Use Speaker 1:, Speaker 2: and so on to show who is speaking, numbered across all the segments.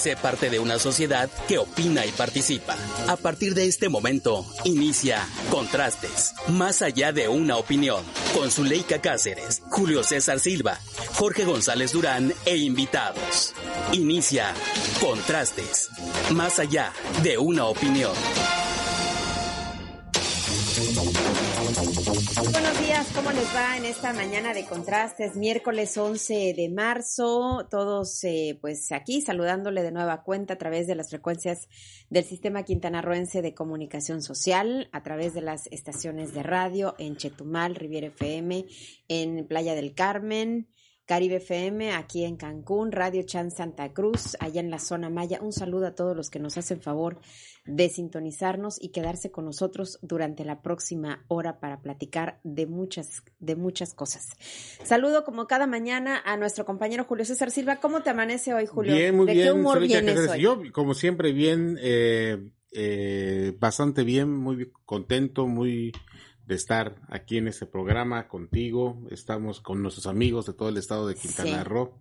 Speaker 1: Sé parte de una sociedad que opina y participa. A partir de este momento, inicia Contrastes, más allá de una opinión, con Zuleika Cáceres, Julio César Silva, Jorge González Durán e invitados. Inicia Contrastes, más allá de una opinión.
Speaker 2: Buenos días, ¿cómo les va en esta mañana de contrastes? Miércoles 11 de marzo, todos eh, pues aquí saludándole de nueva cuenta a través de las frecuencias del Sistema Quintanarroense de Comunicación Social, a través de las estaciones de radio en Chetumal, Riviera FM, en Playa del Carmen, Caribe FM, aquí en Cancún, Radio Chan Santa Cruz, allá en la zona Maya. Un saludo a todos los que nos hacen favor de sintonizarnos y quedarse con nosotros durante la próxima hora para platicar de muchas, de muchas cosas. Saludo como cada mañana a nuestro compañero Julio César Silva. ¿Cómo te amanece hoy, Julio?
Speaker 3: Bien, muy
Speaker 2: ¿De
Speaker 3: bien.
Speaker 2: qué humor vienes hoy?
Speaker 3: Yo, como siempre, bien, eh, eh, bastante bien, muy contento, muy de estar aquí en este programa contigo. Estamos con nuestros amigos de todo el estado de Quintana
Speaker 2: Sí.
Speaker 3: Roo.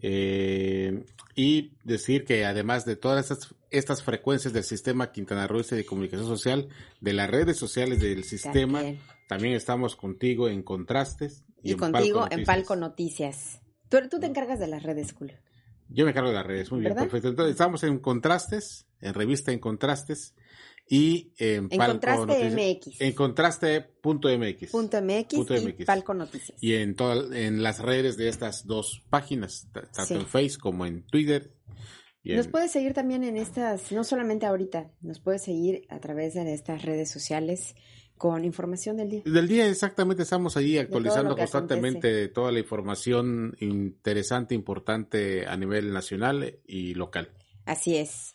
Speaker 3: Eh, y decir que además de todas estas, estas frecuencias del sistema quintanarroense de comunicación social, de las redes sociales del sistema,
Speaker 2: También.
Speaker 3: también estamos contigo en Contrastes.
Speaker 2: Y,
Speaker 3: en
Speaker 2: contigo
Speaker 3: Palco
Speaker 2: en. Palco Noticias. Tú, tú te encargas de las redes, Julio.
Speaker 3: Yo me encargo de las redes, muy bien, perfecto. Entonces, estamos en Contrastes, en revista En Contrastes y en,
Speaker 2: En
Speaker 3: Palco
Speaker 2: Contraste
Speaker 3: Noticias.
Speaker 2: MX.
Speaker 3: En contraste.mx.
Speaker 2: Punto MX
Speaker 3: Punto
Speaker 2: y
Speaker 3: MX.
Speaker 2: Palco Noticias.
Speaker 3: Y en, todas en las redes de estas dos páginas, tanto
Speaker 2: Sí.
Speaker 3: en Face como en Twitter. Y
Speaker 2: Nos
Speaker 3: en-
Speaker 2: puedes seguir también en estas, no solamente ahorita, nos puedes seguir a través de estas redes sociales con información del día.
Speaker 3: Del día exactamente estamos ahí actualizando constantemente toda la información interesante, importante a nivel nacional y local.
Speaker 2: Así es.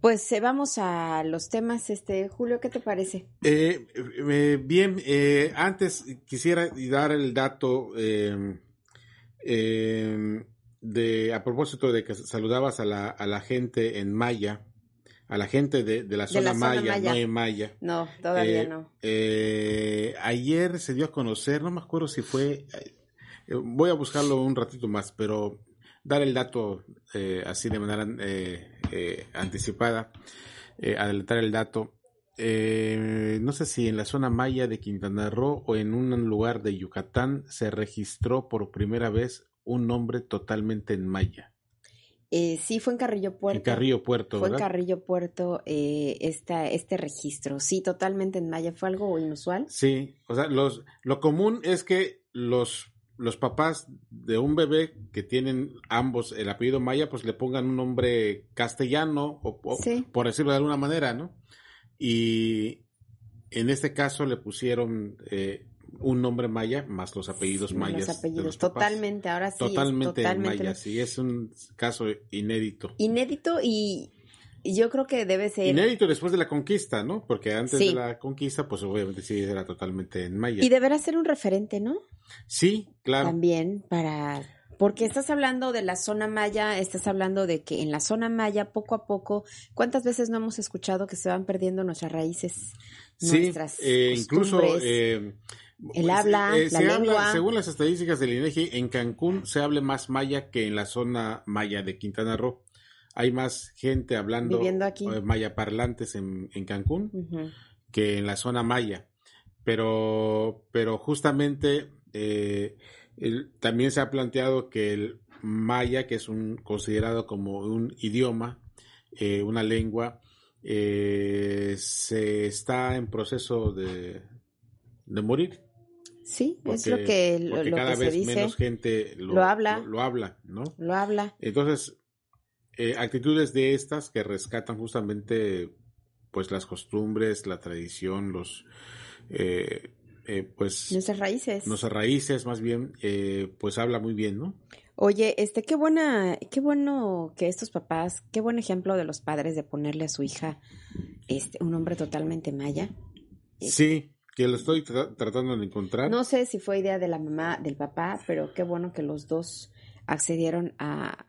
Speaker 2: Pues eh, vamos a los temas, este Julio, ¿qué te parece?
Speaker 3: Eh, eh, bien, eh, antes quisiera dar el dato eh, eh, de a propósito de que saludabas a la, a la gente en Maya, a la gente de, de la
Speaker 2: De
Speaker 3: zona,
Speaker 2: zona
Speaker 3: Maya, no en Maya.
Speaker 2: No, todavía
Speaker 3: Eh,
Speaker 2: no.
Speaker 3: eh, ayer se dio a conocer, no me acuerdo si fue, voy a buscarlo un ratito más, pero dar el dato eh, así de manera eh, eh, anticipada, adelantar el dato. No sé si en la zona maya de Quintana Roo o en un lugar de Yucatán se registró por primera vez un nombre totalmente en maya.
Speaker 2: Eh, sí, fue en Carrillo Puerto.
Speaker 3: En Carrillo Puerto,
Speaker 2: Fue en
Speaker 3: ¿verdad?
Speaker 2: Carrillo Puerto eh, esta, este registro. Sí, totalmente en Maya. ¿Fue algo inusual?
Speaker 3: Sí, o sea, los, lo común es que los, los papás de un bebé que tienen ambos el apellido Maya, pues le pongan un nombre castellano, o, o-
Speaker 2: Sí.
Speaker 3: por decirlo de alguna manera, ¿no? Y en este caso le pusieron eh, un nombre Maya más los apellidos mayas.
Speaker 2: Los
Speaker 3: de
Speaker 2: apellidos.
Speaker 3: los.
Speaker 2: Totalmente, ahora sí. es
Speaker 3: Totalmente, en
Speaker 2: totalmente
Speaker 3: Maya, sí, es un caso inédito.
Speaker 2: Inédito y yo creo que debe ser.
Speaker 3: Inédito después de la conquista, ¿no? Porque antes
Speaker 2: Sí.
Speaker 3: de la conquista, pues obviamente sí era totalmente en Maya.
Speaker 2: Y deberá ser un referente, ¿no?
Speaker 3: Sí, claro.
Speaker 2: También para... Porque estás hablando de la zona maya, estás hablando de que en la zona maya, poco a poco, ¿cuántas veces no hemos escuchado que se van perdiendo nuestras raíces?
Speaker 3: Sí,
Speaker 2: nuestras
Speaker 3: eh, incluso eh,
Speaker 2: el habla,
Speaker 3: eh,
Speaker 2: la
Speaker 3: se habla,
Speaker 2: lengua.
Speaker 3: según las estadísticas del INEGI, en Cancún se habla más maya que en la zona maya de Quintana Roo. Hay más gente hablando
Speaker 2: aquí.
Speaker 3: eh, maya parlantes en, en Cancún que en la zona maya. Pero, pero justamente eh, el- también se ha planteado que el maya, que es un considerado como un idioma, eh, una lengua, eh, se está en proceso de, de morir.
Speaker 2: Sí, es lo que, lo,
Speaker 3: porque
Speaker 2: lo
Speaker 3: cada
Speaker 2: que se
Speaker 3: vez
Speaker 2: dice,
Speaker 3: menos gente lo,
Speaker 2: Lo habla.
Speaker 3: Lo habla, ¿no?
Speaker 2: lo habla.
Speaker 3: Entonces, eh, actitudes de estas que rescatan justamente pues las costumbres, la tradición, los eh, eh, pues
Speaker 2: Nuestras raíces.
Speaker 3: nuestras raíces más bien, eh, pues habla muy bien, ¿no?
Speaker 2: Oye, este, qué buena, qué bueno que estos papás, qué buen ejemplo de los padres de ponerle a su hija este, un nombre totalmente maya.
Speaker 3: Sí, que lo estoy tra- tratando de encontrar.
Speaker 2: No sé si fue idea de la mamá, del papá, pero qué bueno que los dos accedieron a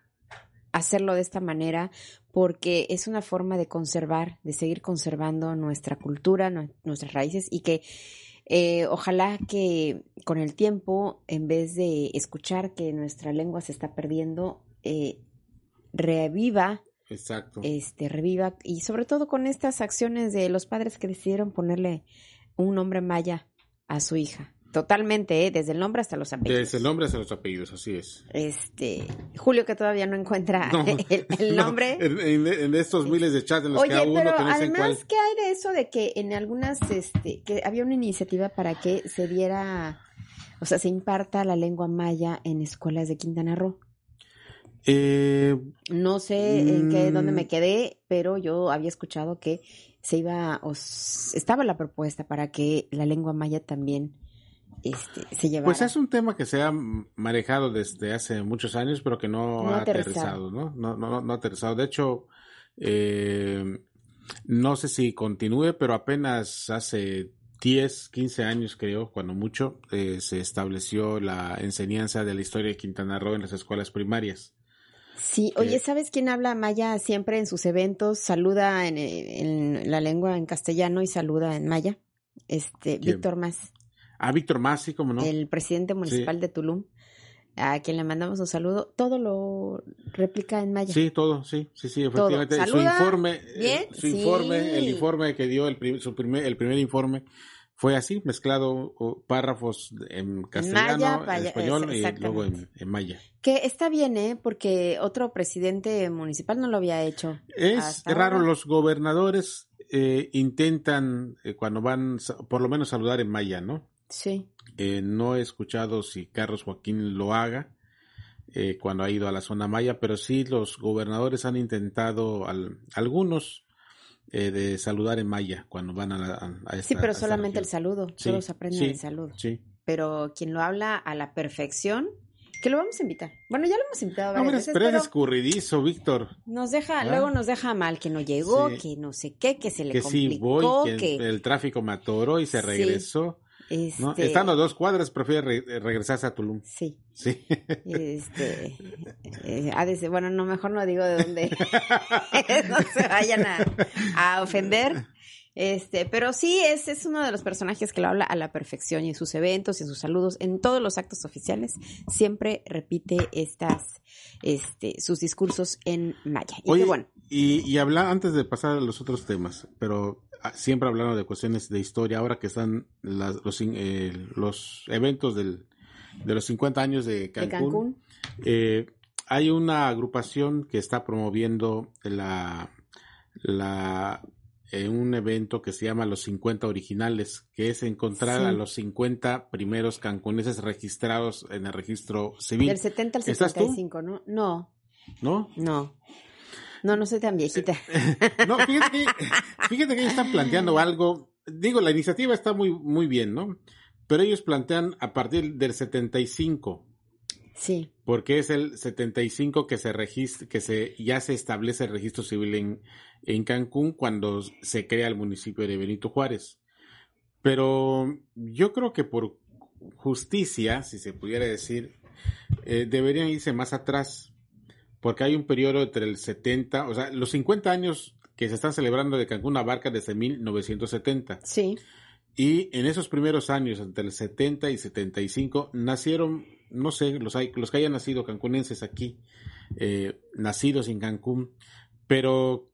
Speaker 2: hacerlo de esta manera porque es una forma de conservar, de seguir conservando nuestra cultura, nue- nuestras raíces y que eh, ojalá que con el tiempo, en vez de escuchar que nuestra lengua se está perdiendo, eh, reviva
Speaker 3: Exacto.
Speaker 2: este reviva y sobre todo con estas acciones de los padres que decidieron ponerle un nombre maya a su hija. Totalmente, ¿eh? desde el nombre hasta los apellidos.
Speaker 3: Desde el nombre hasta los apellidos, así es.
Speaker 2: Este, Julio que todavía no encuentra
Speaker 3: No,
Speaker 2: el, el
Speaker 3: No,
Speaker 2: nombre.
Speaker 3: en, en- en estos miles de chats en los
Speaker 2: Oye,
Speaker 3: que a uno
Speaker 2: pero
Speaker 3: que no en cuál.
Speaker 2: además, ¿qué hay de eso de que en algunas, este, que había una iniciativa para que se diera, o sea, se imparta la lengua maya en escuelas de Quintana Roo?
Speaker 3: Eh,
Speaker 2: No sé en qué, dónde
Speaker 3: Mm.
Speaker 2: me quedé, pero yo había escuchado que se iba, o s- estaba la propuesta para que la lengua maya también, este, se llevara.
Speaker 3: Pues es un tema que se ha manejado desde hace muchos años, pero que no,
Speaker 2: No
Speaker 3: ha
Speaker 2: aterrizado.
Speaker 3: aterrizado, ¿no? No, no, no, ha aterrizado. De hecho, eh, no sé si continúe, pero apenas hace 10, 15 años, creo, cuando mucho, eh, se estableció la enseñanza de la historia de Quintana Roo en las escuelas primarias.
Speaker 2: Sí, oye,
Speaker 3: Eh,
Speaker 2: ¿sabes quién habla maya siempre en sus eventos? Saluda en, en la lengua en castellano y saluda en maya. Este,
Speaker 3: ¿Quién?
Speaker 2: Víctor Más,
Speaker 3: Ah, Víctor Masi, ¿cómo no?
Speaker 2: el presidente municipal de Tulum, a quien le mandamos un saludo, todo lo replica en maya.
Speaker 3: Sí, todo, sí, sí, sí, efectivamente. Su informe, eh,
Speaker 2: Bien,
Speaker 3: su
Speaker 2: sí.
Speaker 3: informe, el informe que dio el, prim- su primer, el primer informe fue así, mezclado párrafos en castellano,
Speaker 2: maya,
Speaker 3: en español
Speaker 2: es-
Speaker 3: y luego en, maya.
Speaker 2: Que está bien, ¿eh? Porque otro presidente municipal no lo había hecho.
Speaker 3: Es raro,
Speaker 2: ahora.
Speaker 3: los gobernadores eh, intentan, eh, cuando van, por lo menos saludar en maya, ¿no?
Speaker 2: Sí.
Speaker 3: Eh, no he escuchado si Carlos Joaquín lo haga eh, cuando ha ido a la zona maya, pero sí los gobernadores han intentado, al- algunos, eh, de saludar en maya cuando van a, la, a- esta
Speaker 2: Sí, pero solamente el saludo.
Speaker 3: Sí,
Speaker 2: Solo se aprende
Speaker 3: sí,
Speaker 2: el saludo.
Speaker 3: Sí.
Speaker 2: Pero quien lo habla a la perfección, que lo vamos a invitar. Bueno, ya lo hemos invitado
Speaker 3: No,
Speaker 2: varias
Speaker 3: pero,
Speaker 2: veces,
Speaker 3: pero es escurridizo, Víctor.
Speaker 2: nos deja,
Speaker 3: ¿Ah?
Speaker 2: luego nos deja mal que no llegó,
Speaker 3: Sí.
Speaker 2: que no sé qué, que se le
Speaker 3: Que sí
Speaker 2: complicó,
Speaker 3: voy, que,
Speaker 2: que
Speaker 3: el tráfico me atoró y se
Speaker 2: Sí.
Speaker 3: ¿No?
Speaker 2: este,
Speaker 3: Estando a dos cuadras, prefiere re- regresarse a Tulum.
Speaker 2: Sí,
Speaker 3: Sí.
Speaker 2: este, eh, ha de ser- bueno, no, mejor no digo de dónde, no se vayan a, a ofender, este, pero sí, es, es uno de los personajes que lo habla a la perfección y en sus eventos y en sus saludos, en todos los actos oficiales, siempre repite estas, este, sus discursos en maya. Y
Speaker 3: Oye,
Speaker 2: qué bueno,
Speaker 3: y, y habla antes de pasar a los otros temas, pero ah, siempre hablando de cuestiones de historia, ahora que están las- los, eh, los eventos del, de los 50 años de
Speaker 2: de
Speaker 3: Cancún, eh, hay una agrupación que está promoviendo la, la eh, un evento que se llama Los 50 Originales, que es encontrar
Speaker 2: Sí.
Speaker 3: a los 50 primeros cancuneses registrados en el registro civil,
Speaker 2: del 70 al
Speaker 3: ¿Estás tú?
Speaker 2: 75, ¿no? No,
Speaker 3: ¿no?
Speaker 2: no, no, no soy tan viejita.
Speaker 3: No, fíjate que, fíjate que ellos están planteando algo. Digo, la iniciativa está muy, muy bien, ¿no? Pero ellos plantean a partir del 75,
Speaker 2: Sí,
Speaker 3: porque es el 75 que se registra, que se, ya se establece el registro civil en, en Cancún cuando se crea el municipio de Benito Juárez. Pero yo creo que por justicia, si se pudiera decir, eh, deberían irse más atrás, porque hay un periodo entre el 70, o sea, los 50 años que se están celebrando de Cancún abarca desde 1970.
Speaker 2: sí,
Speaker 3: Y en esos primeros años, entre el 70 y 75, nacieron, no sé, los, hay, los que hayan nacido cancunenses aquí, eh, nacidos en Cancún, pero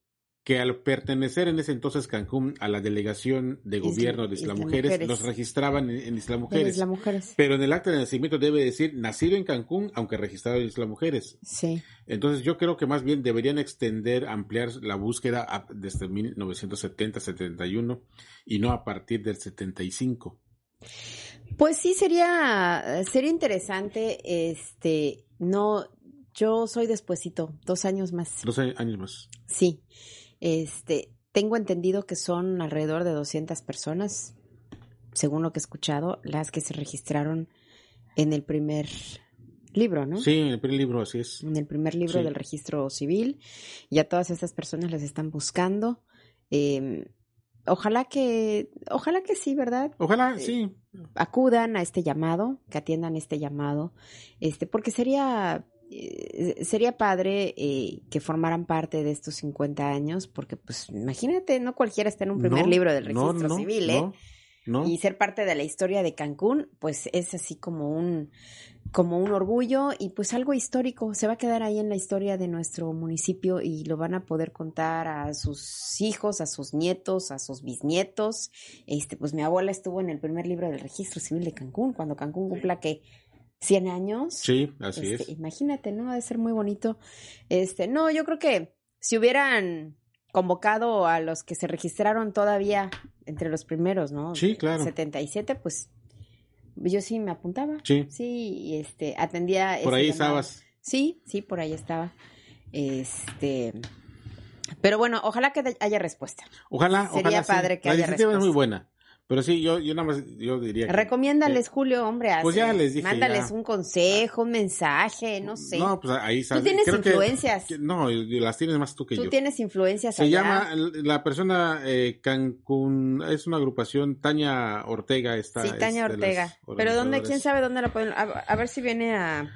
Speaker 3: que al pertenecer en ese entonces Cancún a la delegación de gobierno de
Speaker 2: Isla
Speaker 3: Mujeres, los registraban en, en Isla Mujeres. Pero en el acta de nacimiento debe decir nacido en Cancún, aunque registrado en Isla Mujeres.
Speaker 2: Sí.
Speaker 3: Entonces yo creo que más bien deberían extender, ampliar la búsqueda a- desde 1970-71 y no a partir del 75.
Speaker 2: Pues sí, sería, sería interesante, este, no, yo soy despuesito, dos años más.
Speaker 3: Dos años más.
Speaker 2: Sí, este, tengo entendido que son alrededor de 200 personas, según lo que he escuchado, las que se registraron en el primer libro, ¿no?
Speaker 3: Sí, en el primer libro así es.
Speaker 2: En el primer libro
Speaker 3: Sí.
Speaker 2: del registro civil, y a todas estas personas las están buscando. Eh, ojalá que, ojalá que sí, ¿verdad?
Speaker 3: Ojalá,
Speaker 2: Eh,
Speaker 3: sí.
Speaker 2: acudan a este llamado, que atiendan este llamado, este, porque sería sería padre eh, que formaran parte de estos 50 años, porque pues imagínate, no cualquiera está en un primer
Speaker 3: No,
Speaker 2: libro del registro
Speaker 3: no,
Speaker 2: civil, ¿eh?
Speaker 3: No, no.
Speaker 2: Y ser parte de la historia de Cancún, pues es así como un como un orgullo y pues algo histórico. Se va a quedar ahí en la historia de nuestro municipio y lo van a poder contar a sus hijos, a sus nietos, a sus bisnietos. Este, pues mi abuela estuvo en el primer libro del registro civil de Cancún, cuando Cancún cumpla que 100 años.
Speaker 3: Sí, así
Speaker 2: Este,
Speaker 3: es.
Speaker 2: Imagínate, ¿no? Ha de ser muy bonito. Este, no, yo creo que si hubieran convocado a los que se registraron todavía entre los primeros, ¿no?
Speaker 3: Sí, claro.
Speaker 2: 77, pues yo sí me apuntaba.
Speaker 3: Sí.
Speaker 2: Sí, este, atendía.
Speaker 3: Por ahí
Speaker 2: llamado.
Speaker 3: estabas.
Speaker 2: Sí, sí, por ahí estaba. Este, pero bueno, ojalá que haya respuesta.
Speaker 3: Ojalá,
Speaker 2: Sería
Speaker 3: ojalá sí.
Speaker 2: padre que
Speaker 3: La
Speaker 2: haya
Speaker 3: iniciativa es muy
Speaker 2: respuesta.
Speaker 3: buena. Pero sí, yo, yo nada más, yo diría que...
Speaker 2: Recomiéndales, Julio, hombre.
Speaker 3: Pues ya les dije,
Speaker 2: Mándales
Speaker 3: ya.
Speaker 2: un consejo, un mensaje, no sé.
Speaker 3: No, pues ahí
Speaker 2: Tú
Speaker 3: sabes.
Speaker 2: tienes
Speaker 3: creo que-
Speaker 2: influencias.
Speaker 3: que- no, las tienes más tú que
Speaker 2: Tú
Speaker 3: yo.
Speaker 2: tienes influencias
Speaker 3: Se
Speaker 2: allá.
Speaker 3: llama, la persona eh, Cancún, es una agrupación, Tania Ortega está.
Speaker 2: Sí, Tania Ortega. Pero ¿dónde? ¿Quién sabe dónde la pueden? A, a ver si viene a,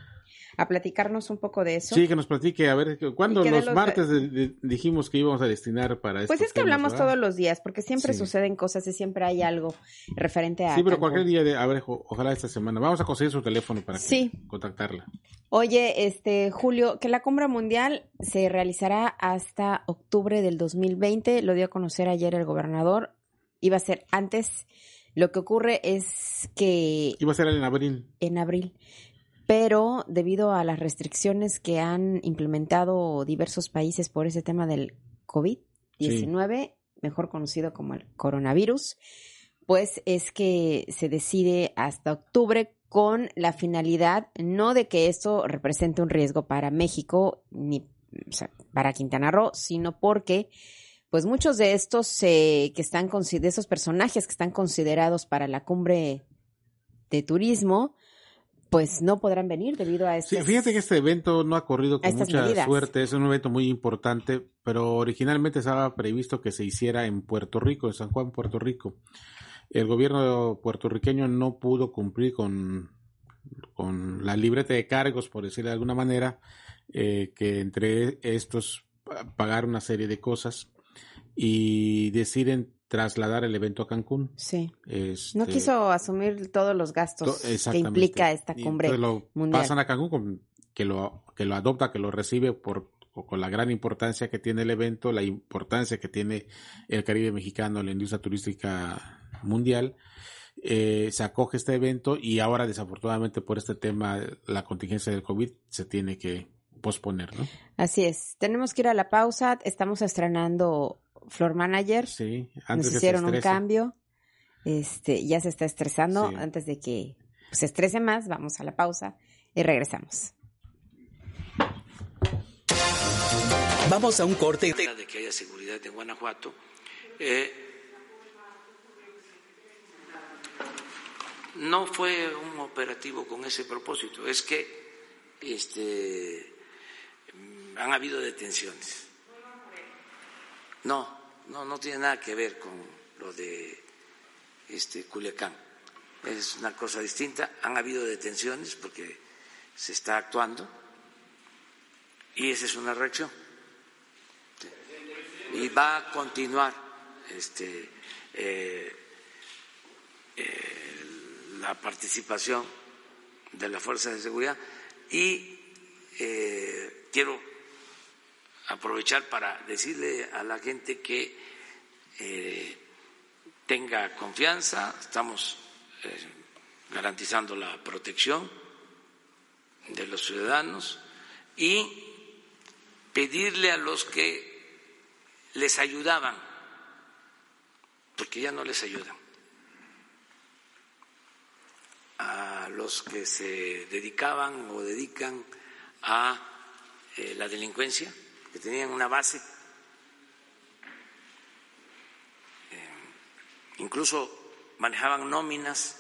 Speaker 2: a platicarnos un poco de eso.
Speaker 3: Sí, que nos platique, a ver, ¿cuándo los,
Speaker 2: los-
Speaker 3: martes de- de- dijimos que íbamos a destinar para
Speaker 2: Pues
Speaker 3: estos
Speaker 2: es que
Speaker 3: temas,
Speaker 2: hablamos
Speaker 3: ¿verdad?
Speaker 2: todos los días, porque siempre
Speaker 3: Sí.
Speaker 2: suceden cosas y siempre hay algo referente a.
Speaker 3: Sí, pero
Speaker 2: Cancún.
Speaker 3: cualquier día, de, a ver, ojalá esta semana. Vamos a conseguir su teléfono para que-
Speaker 2: Sí.
Speaker 3: contactarla.
Speaker 2: Oye, este Julio, que la cumbre mundial se realizará hasta octubre del 2020, lo dio a conocer ayer el gobernador. Iba a ser antes. Lo que ocurre es que
Speaker 3: Iba a ser en abril.
Speaker 2: en abril, pero debido a las restricciones que han implementado diversos países por ese tema del COVID-19, mejor conocido como el coronavirus, pues es que se decide hasta octubre con la finalidad no de que esto represente un riesgo para México ni para Quintana Roo, sino porque pues muchos de estos eh, que están de personajes que están considerados para la cumbre de turismo, pues no podrán venir debido a
Speaker 3: Sí,
Speaker 2: estas...
Speaker 3: fíjate que este evento no ha corrido con mucha
Speaker 2: medidas.
Speaker 3: suerte, es un evento muy importante, pero originalmente estaba previsto que se hiciera en Puerto Rico, en San Juan, Puerto Rico. El gobierno puertorriqueño no pudo cumplir con, con la libreta de cargos, por decirlo de alguna manera, eh, que entre estos pa- pagar una serie de cosas y deciden trasladar el evento a Cancún.
Speaker 2: Sí.
Speaker 3: Este,
Speaker 2: No quiso asumir todos los gastos
Speaker 3: To-
Speaker 2: que implica esta cumbre
Speaker 3: entonces lo
Speaker 2: mundial.
Speaker 3: pasan a Cancún que lo que lo adopta, que lo recibe por con la gran importancia que tiene el evento, la importancia que tiene el Caribe mexicano, la industria turística mundial. eh, se acoge este evento y ahora desafortunadamente por este tema, la contingencia del COVID se tiene que posponer, ¿no?
Speaker 2: Así es. Tenemos que ir a la pausa. Estamos estrenando Floor Manager.
Speaker 3: Sí,
Speaker 2: Nos
Speaker 3: que se
Speaker 2: hicieron un cambio. Este, ya se está estresando.
Speaker 3: Sí.
Speaker 2: Antes de que pues, se estrese más, vamos a la pausa y regresamos.
Speaker 1: Vamos a un corte.
Speaker 4: de que haya seguridad en Guanajuato. Eh, no fue un operativo con ese propósito, es que este, han habido detenciones. No, no, no tiene nada que ver con lo de este, Culiacán. Es una cosa distinta. Han habido detenciones porque se está actuando y esa es una reacción y va a continuar este, eh, la participación de las fuerzas de seguridad y eh, quiero aprovechar para decirle a la gente que eh, tenga confianza, estamos eh, garantizando la protección de los ciudadanos y pedirle a los que les ayudaban, porque ya no les ayudan, a los que se dedicaban o dedican a eh, la delincuencia, que tenían una base, eh, incluso manejaban nóminas,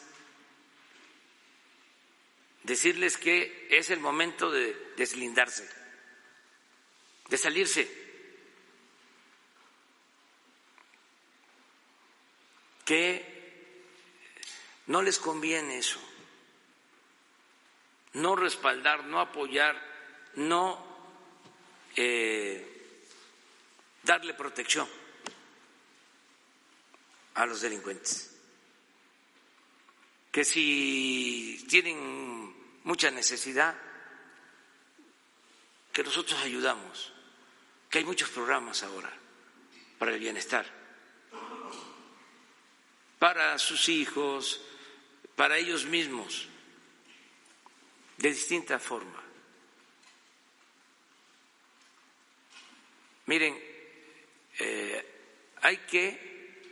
Speaker 4: decirles que es el momento de deslindarse, de salirse. que no les conviene eso, no respaldar, no apoyar, no eh, darle protección a los delincuentes, que si tienen mucha necesidad, que nosotros ayudamos, que hay muchos programas ahora para el bienestar, para sus hijos, para ellos mismos, de distinta forma. Miren, eh, hay que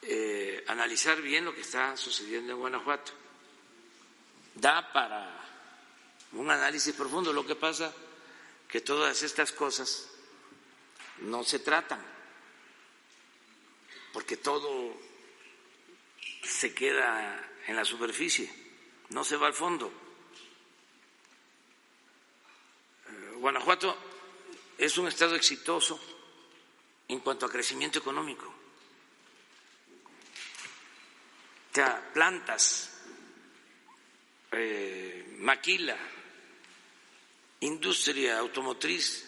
Speaker 4: eh, analizar bien lo que está sucediendo en Guanajuato. Da para un análisis profundo. Lo que pasa que todas estas cosas no se tratan, porque todo se queda en la superficie, no se va al fondo. Eh, Guanajuato es un estado exitoso en cuanto a crecimiento económico. Plantas, eh, maquila, industria automotriz,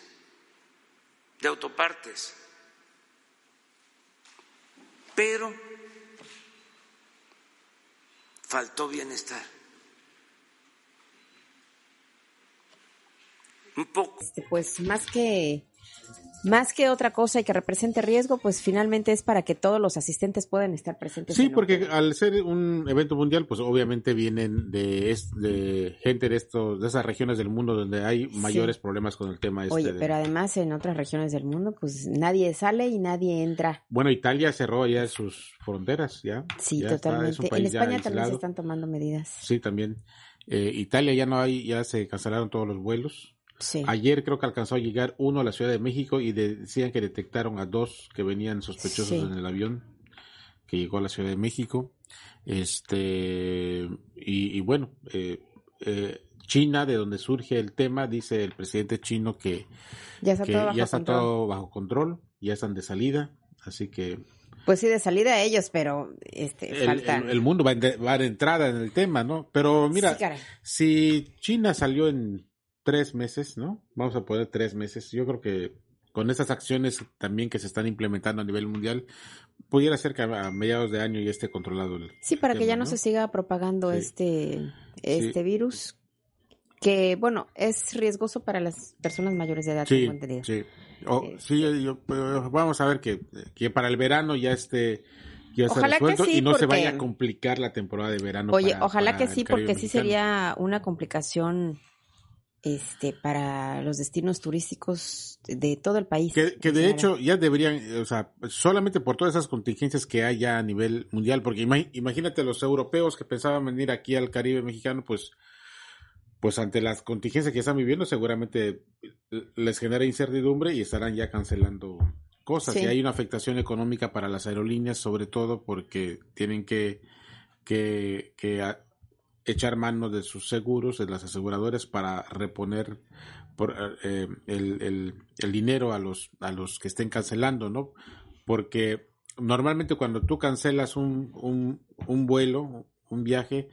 Speaker 4: de autopartes. Pero faltó bienestar. Un poco.
Speaker 2: Este, pues más que más que otra cosa y que represente riesgo, pues finalmente es para que todos los asistentes puedan estar presentes.
Speaker 3: Sí, porque al ser un evento mundial, pues obviamente vienen de, de gente de estos de esas regiones del mundo donde hay mayores problemas con el tema este.
Speaker 2: Oye, pero además en otras regiones del mundo, pues nadie sale y nadie entra.
Speaker 3: Bueno, Italia cerró ya sus fronteras, ya.
Speaker 2: Sí, totalmente. en España también se están tomando medidas.
Speaker 3: Sí, también. Eh, Italia ya no hay, ya se cancelaron todos los vuelos. Ayer creo que alcanzó a llegar uno a la Ciudad de México y decían que detectaron a dos que venían sospechosos en el avión que llegó a la Ciudad de México. Este y, bueno, eh, eh, China, de donde surge el tema, dice el presidente chino que
Speaker 2: ya está, todo, bajo
Speaker 3: ya está todo bajo control, ya están de salida, así que
Speaker 2: pues sí, de salida ellos, pero este,
Speaker 3: el, mundo va, de, va de entrada en el tema, ¿no? Pero mira, si China salió en tres meses, ¿no? Vamos a poner tres meses. Yo creo que con esas acciones también que se están implementando a nivel mundial, pudiera ser que a mediados de año ya esté controlado el.
Speaker 2: Sí, para que ya no, se siga propagando este, este virus, que bueno, es riesgoso para las personas mayores de edad.
Speaker 3: Sí, sí. sí, este vamos a ver que, que para el verano ya esté ya ojalá que sí, y no se vaya a complicar la temporada de verano.
Speaker 2: Oye, ojalá que sí, porque sí sería una complicación este, para los destinos turísticos de todo el país.
Speaker 3: Que, de hecho ya deberían, o sea, solamente por todas esas contingencias que hay ya a nivel mundial, porque imagínate los europeos que pensaban venir aquí al Caribe mexicano, pues, pues ante las contingencias que están viviendo seguramente les genera incertidumbre y estarán ya cancelando cosas. Y hay una afectación económica para las aerolíneas, sobre todo porque tienen que, que, que echar mano de sus seguros, de las aseguradoras, para reponer por, eh, el, el, dinero a los, a los que estén cancelando, ¿no? Porque normalmente cuando tú cancelas un, un, un vuelo, un viaje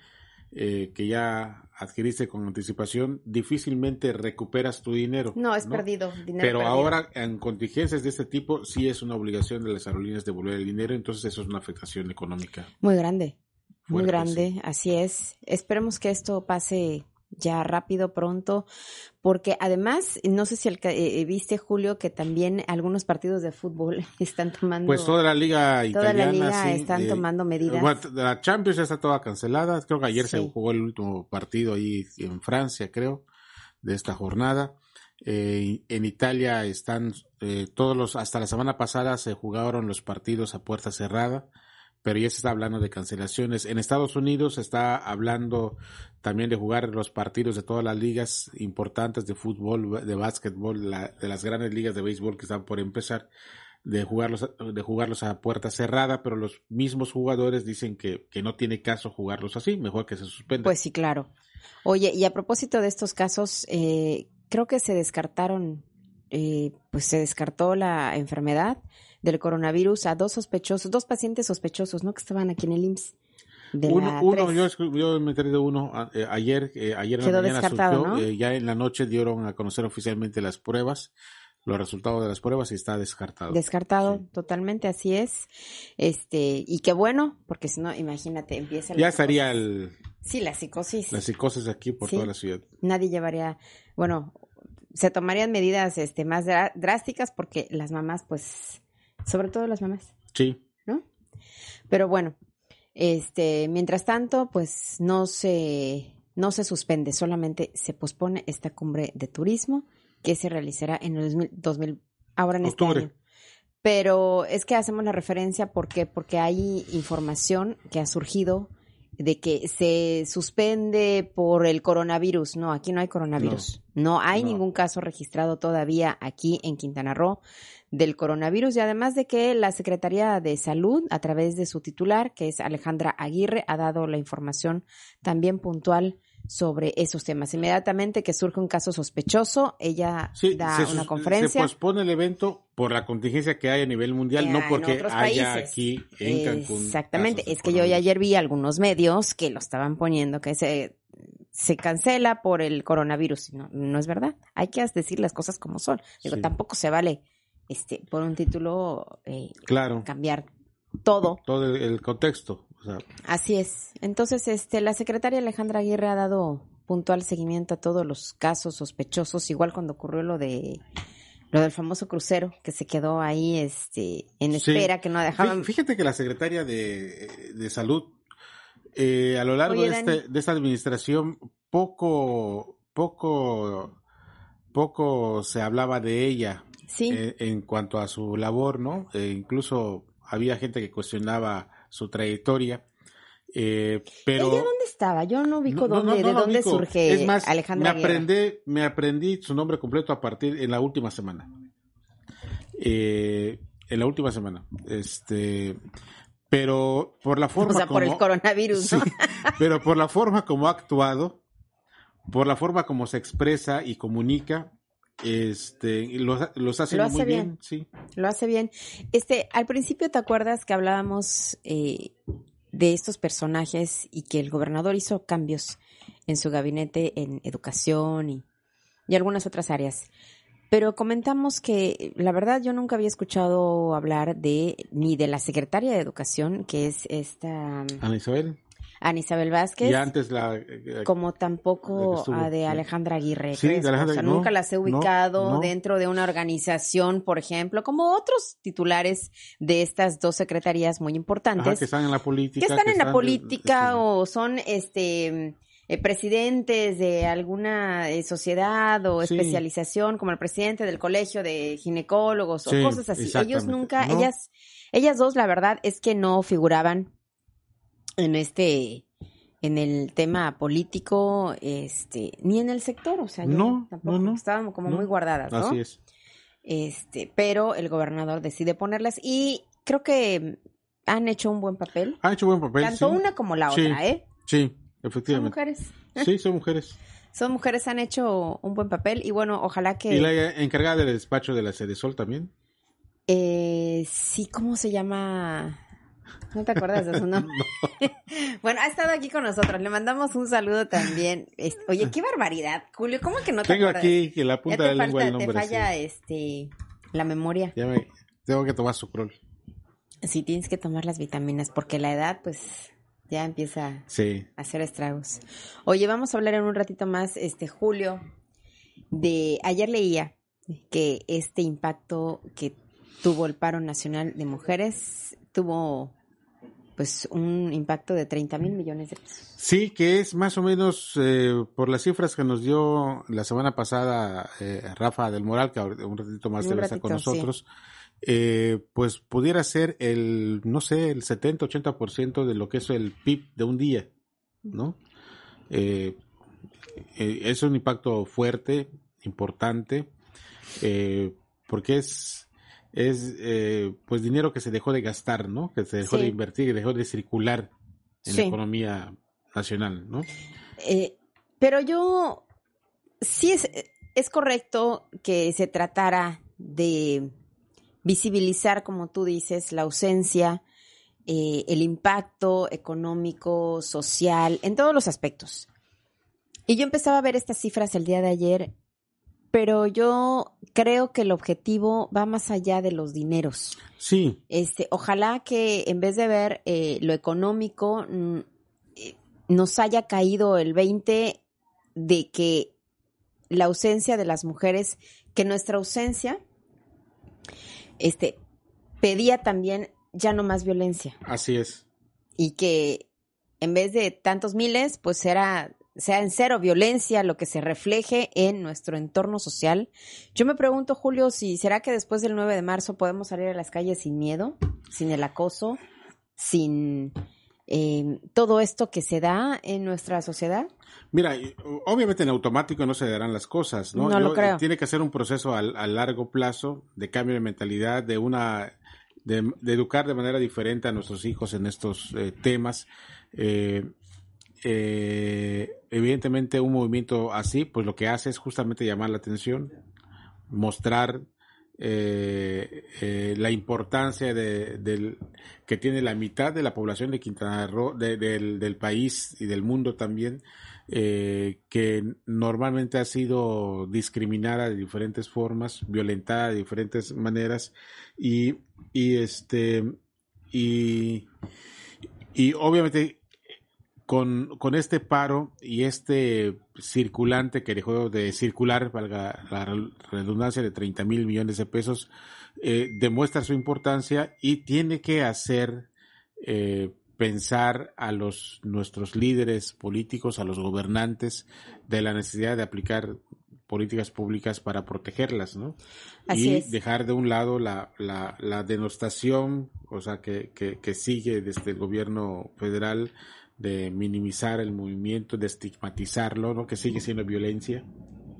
Speaker 3: eh, que ya adquiriste con anticipación, difícilmente recuperas tu dinero.
Speaker 2: No, es perdido.
Speaker 3: Dinero Pero ahora en contingencias de este tipo sí es una obligación de las aerolíneas devolver el dinero, entonces eso es una afectación económica.
Speaker 2: Muy grande. Muy grande, así es. Esperemos que esto pase ya rápido, pronto, porque además, no sé si el, eh, viste, Julio, que también algunos partidos de fútbol están tomando...
Speaker 3: Pues toda la liga italiana.
Speaker 2: Toda la liga están tomando medidas.
Speaker 3: la Champions ya está toda cancelada. Creo que ayer se jugó el último partido ahí en Francia, creo, de esta jornada. Eh, en Italia están eh, todos los, hasta la semana pasada se jugaron los partidos a puerta cerrada pero ya se está hablando de cancelaciones. En Estados Unidos se está hablando también de jugar los partidos de todas las ligas importantes de fútbol, de básquetbol, de las grandes ligas de béisbol que están por empezar, de jugarlos, de jugarlos a puerta cerrada, pero los mismos jugadores dicen que, que no tiene caso jugarlos así, mejor que se suspendan.
Speaker 2: Pues sí, claro. Oye, y a propósito de estos casos, eh, creo que se descartaron, eh, pues se descartó la enfermedad del coronavirus a dos sospechosos, dos pacientes sospechosos, ¿no? Que estaban aquí en el IMSS.
Speaker 3: uno, yo, yo, me enteré de uno eh, ayer, eh, ayer en la mañana surgió, eh, ya en la noche dieron a conocer oficialmente las pruebas. los resultados de las pruebas y está descartado.
Speaker 2: Descartado,
Speaker 3: Sí.
Speaker 2: totalmente, así es. Este, y qué bueno, porque si no, imagínate, empieza
Speaker 3: Ya estaría el,
Speaker 2: Sí, la psicosis.
Speaker 3: la psicosis aquí por
Speaker 2: Sí.
Speaker 3: toda la ciudad.
Speaker 2: Nadie llevaría, bueno, se tomarían medidas este más drásticas porque las mamás, pues, sobre todo las mamás,
Speaker 3: Sí.
Speaker 2: ¿no? Pero bueno, este, mientras tanto, pues no se, no se suspende, solamente se pospone esta cumbre de turismo que se realizará en el 2000, 2000 ahora en
Speaker 3: Octubre.
Speaker 2: este año. Pero es que hacemos la referencia porque porque hay información que ha surgido de que se suspende por el coronavirus. No, aquí no hay coronavirus. No, hay
Speaker 3: No.
Speaker 2: ningún caso registrado todavía aquí en Quintana Roo del coronavirus y además de que la Secretaría de Salud, a través de su titular, que es Alejandra Aguirre, ha dado la información también puntual sobre esos temas. Inmediatamente que surge un caso sospechoso, ella
Speaker 3: Sí,
Speaker 2: da
Speaker 3: se,
Speaker 2: una conferencia.
Speaker 3: se pospone el evento por la contingencia que hay a nivel mundial,
Speaker 2: Ya
Speaker 3: no porque haya aquí en Cancún.
Speaker 2: Exactamente. Es que yo ayer vi algunos medios que lo estaban poniendo, que se, se cancela por el coronavirus. No, no es verdad. Hay que decir las cosas como son. Digo,
Speaker 3: Sí.
Speaker 2: tampoco se vale este por un título eh,
Speaker 3: Claro,
Speaker 2: cambiar todo.
Speaker 3: todo el, el contexto. o sea,
Speaker 2: Así es. Entonces, este, la secretaria Alejandra Aguirre ha dado puntual seguimiento a todos los casos sospechosos, igual cuando ocurrió lo de lo del famoso crucero que se quedó ahí este en
Speaker 3: Sí.
Speaker 2: espera que no dejaban
Speaker 3: Fí- Fíjate que la secretaria de, de Salud, eh, a lo largo
Speaker 2: Oye,
Speaker 3: de, este- de esta administración, poco, poco, poco se hablaba de ella
Speaker 2: Sí.
Speaker 3: eh, en cuanto a su labor, ¿no? Eh, incluso había gente que cuestionaba su trayectoria, eh, pero...
Speaker 2: ¿Ella dónde estaba? Yo no ubico
Speaker 3: No, no,
Speaker 2: dónde,
Speaker 3: no
Speaker 2: de dónde
Speaker 3: ubico.
Speaker 2: surge
Speaker 3: es más,
Speaker 2: Alejandra
Speaker 3: me aprendí, me aprendí su nombre completo a partir en la última semana. Eh, en la última semana. Este, pero por la forma
Speaker 2: O sea, por el
Speaker 3: como-
Speaker 2: coronavirus,
Speaker 3: pero por la forma como ha actuado, por la forma como se expresa y comunica, este, los, los hace
Speaker 2: Lo
Speaker 3: muy
Speaker 2: hace
Speaker 3: bien,
Speaker 2: bien.
Speaker 3: sí.
Speaker 2: Lo hace bien. Este, al principio te acuerdas que hablábamos eh, de estos personajes y que el gobernador hizo cambios en su gabinete en educación y, y algunas otras áreas. Pero comentamos que la verdad yo nunca había escuchado hablar de ni de la secretaria de educación, que es esta
Speaker 3: Ana Isabel.
Speaker 2: Ana Isabel Vázquez.
Speaker 3: Y antes la... eh,
Speaker 2: como tampoco
Speaker 3: estuvo,
Speaker 2: a de. Alejandra Aguirre.
Speaker 3: Sí, de. Alejandra-
Speaker 2: o sea,
Speaker 3: no,
Speaker 2: nunca las he ubicado
Speaker 3: no.
Speaker 2: dentro de una organización, por ejemplo, como otros titulares de estas dos secretarías muy
Speaker 3: ajá,
Speaker 2: importantes
Speaker 3: que están en la política.
Speaker 2: que están en la política o son este eh, presidentes de alguna eh, sociedad o
Speaker 3: Sí.
Speaker 2: especialización, como el presidente del colegio de ginecólogos
Speaker 3: Sí,
Speaker 2: o cosas así. Ellos nunca,
Speaker 3: No.
Speaker 2: ellas, ellas dos, la verdad es que no figuraban en este, en el tema político, este, ni en el sector, o sea, yo
Speaker 3: No,
Speaker 2: tampoco,
Speaker 3: no, no.
Speaker 2: estaban como muy guardadas, ¿no?
Speaker 3: Así es.
Speaker 2: Este, pero el gobernador decide ponerlas y creo que han hecho un buen papel.
Speaker 3: Ha hecho buen papel.
Speaker 2: Tanto
Speaker 3: sí.
Speaker 2: una como la
Speaker 3: Sí.
Speaker 2: otra, ¿eh?
Speaker 3: Sí,
Speaker 2: Son
Speaker 3: efectivamente.
Speaker 2: mujeres.
Speaker 3: Sí, son mujeres.
Speaker 2: Son mujeres, han hecho un buen papel y bueno, ojalá que...
Speaker 3: Y la encargada del despacho de la Sede Sol también.
Speaker 2: Eh, sí, ¿cómo se llama? ¿No te acuerdas de su nombre? bueno, ha estado aquí con nosotros. Le mandamos un saludo también. Oye, qué barbaridad, Julio. ¿Cómo que no te
Speaker 3: Tengo
Speaker 2: acuerdas?
Speaker 3: aquí que la punta
Speaker 2: te
Speaker 3: de la lengua el
Speaker 2: te
Speaker 3: nombre.
Speaker 2: falla
Speaker 3: sí.
Speaker 2: este la memoria.
Speaker 3: Ya me, tengo que tomar su crol.
Speaker 2: Sí, tienes que tomar las vitaminas porque la edad, pues, ya empieza
Speaker 3: Sí.
Speaker 2: a hacer estragos. Oye, vamos a hablar en un ratito más, este Julio, de ayer leía que este impacto que tuvo el paro nacional de mujeres tuvo pues un impacto de 30 mil millones de pesos.
Speaker 3: Sí, que es más o menos eh, por las cifras que nos dio la semana pasada eh, Rafa del Moral, que un ratito más debe estar con
Speaker 2: ratito, sí.
Speaker 3: nosotros, eh, pues pudiera ser el, no sé, el 70-80% de lo que es el PIB de un día, ¿no? Eh, eh, es un impacto fuerte, importante, eh, porque es, es eh, pues dinero que se dejó de gastar, ¿no? Que se dejó
Speaker 2: Sí.
Speaker 3: de invertir, que dejó de circular en
Speaker 2: Sí.
Speaker 3: la economía nacional, ¿no?
Speaker 2: Eh, pero yo sí es, es correcto que se tratara de visibilizar, como tú dices, la ausencia, eh, el impacto económico, social, en todos los aspectos. Y yo empezaba a ver estas cifras el día de ayer pero yo creo que el objetivo va más allá de los dineros.
Speaker 3: Sí.
Speaker 2: Este, ojalá que en vez de ver eh, lo económico, eh, nos haya caído el 20 de que la ausencia de las mujeres, que nuestra ausencia, este, pedía también ya no más violencia.
Speaker 3: Así es.
Speaker 2: Y que en vez de tantos miles, pues será sea en cero violencia lo que se refleje en nuestro entorno social. Yo me pregunto, Julio, si será que después del 9 de marzo podemos salir a las calles sin miedo, sin el acoso, sin eh, todo esto que se da en nuestra sociedad.
Speaker 3: Mira, obviamente en automático no se darán las cosas, ¿no?
Speaker 2: No lo creo.
Speaker 3: Tiene que ser un proceso a, largo plazo de cambio de mentalidad, de una, de, educar de manera diferente a nuestros hijos en estos eh, temas. Eh, eh, evidentemente un movimiento así, pues lo que hace es justamente llamar la atención, mostrar eh, eh, la importancia de, del, que tiene la mitad de la población de Quintana Roo, del, del, país y del mundo también, que normalmente ha sido discriminada de diferentes formas, violentada de diferentes maneras y, y este y, y obviamente con, con este paro y este circulante que dejó de circular, valga la redundancia, de 30 mil millones de pesos, eh, demuestra su importancia y tiene que hacer eh, pensar a los nuestros líderes políticos, a los gobernantes, de la necesidad de aplicar políticas públicas para protegerlas, ¿no? y dejar de un lado la, la, la denostación, o sea, que, que, que sigue desde el gobierno federal de minimizar el movimiento, de estigmatizarlo, ¿no? Que sigue siendo violencia,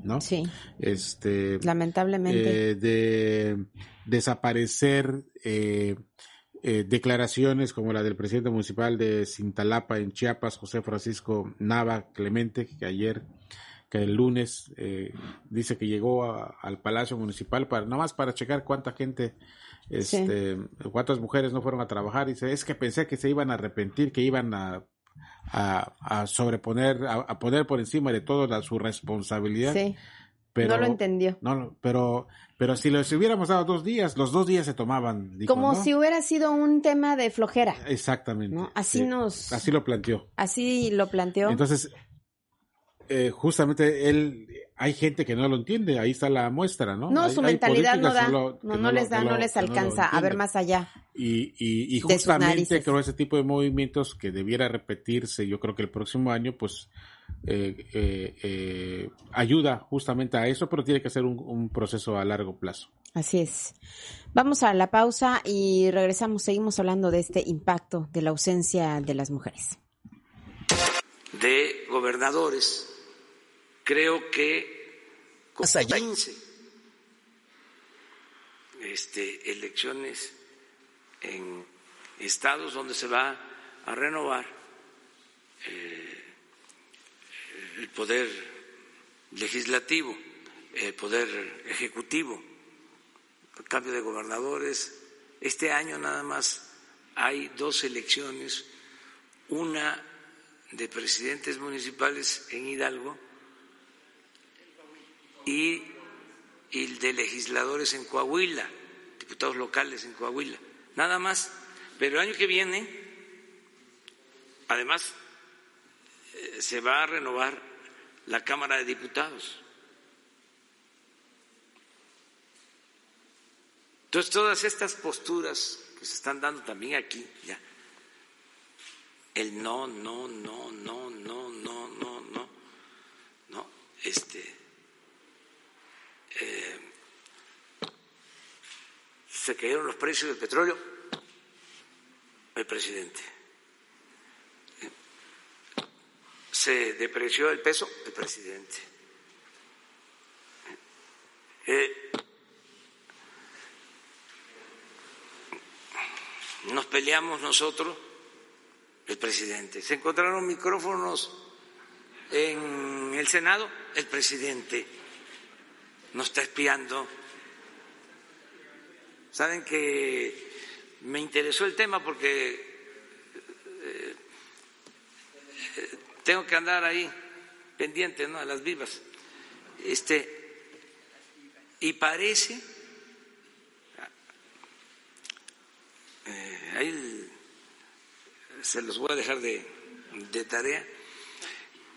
Speaker 3: ¿no?
Speaker 2: Sí.
Speaker 3: Este.
Speaker 2: Lamentablemente.
Speaker 3: Eh, de desaparecer eh, eh, declaraciones como la del presidente municipal de Cintalapa en Chiapas, José Francisco Nava Clemente, que ayer, que el lunes dice que llegó al Palacio Municipal para nada más para checar cuánta gente este, cuántas mujeres no fueron a trabajar. Y dice, es que pensé que se iban a arrepentir, que iban a a, sobreponer, a, poner por encima de todo la, su responsabilidad.
Speaker 2: Sí. Pero, no lo entendió.
Speaker 3: No, pero, pero si les hubiéramos dado dos días, los dos días se tomaban.
Speaker 2: Como si hubiera sido un tema de flojera.
Speaker 3: Exactamente.
Speaker 2: Así nos.
Speaker 3: Así lo planteó.
Speaker 2: Así lo planteó.
Speaker 3: Entonces, eh, justamente él, hay gente que no lo entiende, ahí está la muestra, ¿no?
Speaker 2: No, su mentalidad no da, no, les da, no les alcanza a ver más allá.
Speaker 3: Y, y, justamente creo ese tipo de movimientos que debiera repetirse, yo creo que el próximo año, pues eh, eh, ayuda justamente a eso, pero tiene que ser un, proceso a largo plazo.
Speaker 2: Así es. Vamos a la pausa y regresamos, seguimos hablando de este impacto de la ausencia de las mujeres.
Speaker 4: De gobernadores creo que con 15 este, elecciones en estados donde se va a renovar eh, el poder legislativo, el poder ejecutivo, el cambio de gobernadores. Este año nada más hay dos elecciones, una de presidentes municipales en Hidalgo y, el de legisladores en Coahuila, diputados locales en Coahuila, nada más. Pero el año que viene, además, eh, se va a renovar la Cámara de Diputados. Entonces, todas estas posturas que se están dando también aquí, ya, el no, no, no, no, no, no, no, no, no, este, eh, se cayeron los precios del petróleo, el presidente. Se depreció el peso, el presidente. Eh, nos peleamos nosotros, el presidente. Se encontraron micrófonos en el Senado, el presidente nos está espiando. Saben que me interesó el tema porque eh, tengo que andar ahí pendiente ¿no? a las vivas. Este, Y parece, eh, ahí se los voy a dejar de, de tarea,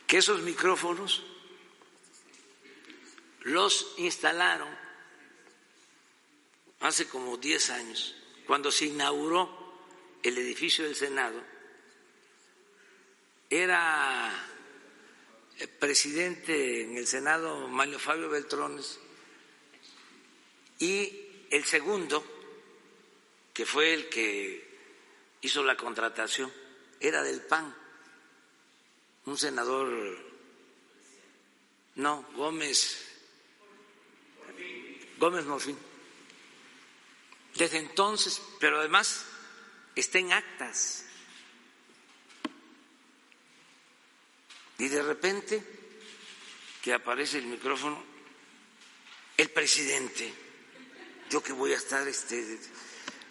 Speaker 4: que esos micrófonos los instalaron hace como 10 años, cuando se inauguró el edificio del Senado, era presidente en el Senado Mario Fabio Beltrones y el segundo, que fue el que hizo la contratación, era del PAN, un senador, no, Gómez, Gómez Morfín. Desde entonces, pero además está en actas. Y de repente que aparece el micrófono, el presidente, yo que voy a estar, este,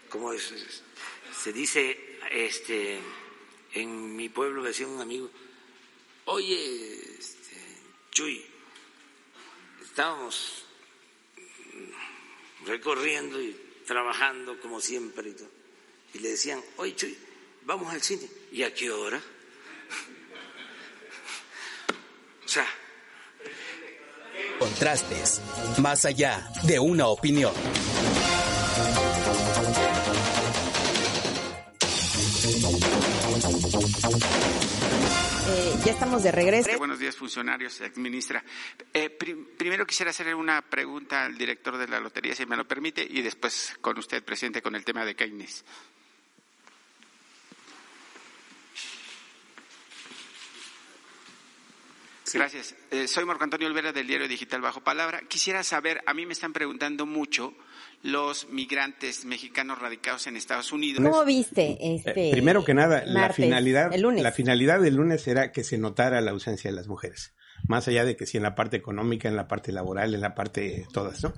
Speaker 4: como se dice, este, en mi pueblo decía un amigo, oye, este, Chuy, estábamos recorriendo y trabajando como siempre y todo y le decían, oye, Chuy, vamos al cine. ¿Y a qué hora? o sea...
Speaker 1: Contrastes, más allá de una opinión.
Speaker 2: Eh, ya estamos de regreso.
Speaker 5: buenos días, funcionarios, ministra. Primero quisiera hacer una pregunta al director de la lotería, si me lo permite, y después con usted, presidente, con el tema de Keynes. Gracias. Eh, soy Marco Antonio Olvera del diario digital Bajo Palabra. Quisiera saber, a mí me están preguntando mucho los migrantes mexicanos radicados en Estados Unidos.
Speaker 2: ¿Cómo viste este?
Speaker 6: Eh, primero que nada, la finalidad, la finalidad del lunes era que se notara la ausencia de las mujeres más allá de que si en la parte económica, en la parte laboral, en la parte todas, ¿no?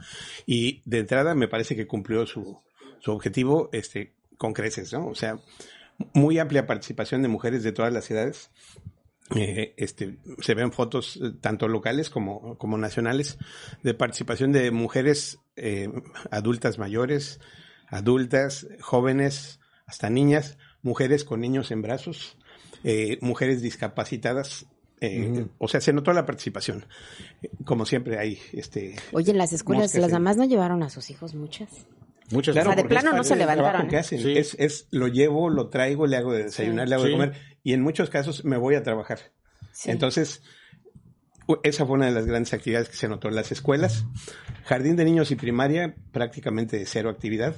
Speaker 6: Y de entrada me parece que cumplió su, su objetivo este, con creces, ¿no? O sea, muy amplia participación de mujeres de todas las edades, eh, este, se ven fotos eh, tanto locales como, como nacionales de participación de mujeres eh, adultas mayores, adultas, jóvenes, hasta niñas, mujeres con niños en brazos, mujeres discapacitadas. O sea, se notó la participación. Como siempre hay, este.
Speaker 2: Oye, en las escuelas, las mamás no llevaron a sus hijos muchas.
Speaker 6: Muchas
Speaker 2: o sea, de plano no se levantaron.
Speaker 6: Es, es, lo llevo, lo traigo, le hago de desayunar, le hago de comer y en muchos casos me voy a trabajar. Entonces, esa fue una de las grandes actividades que se notó en las escuelas. Jardín de niños y primaria, prácticamente cero actividad.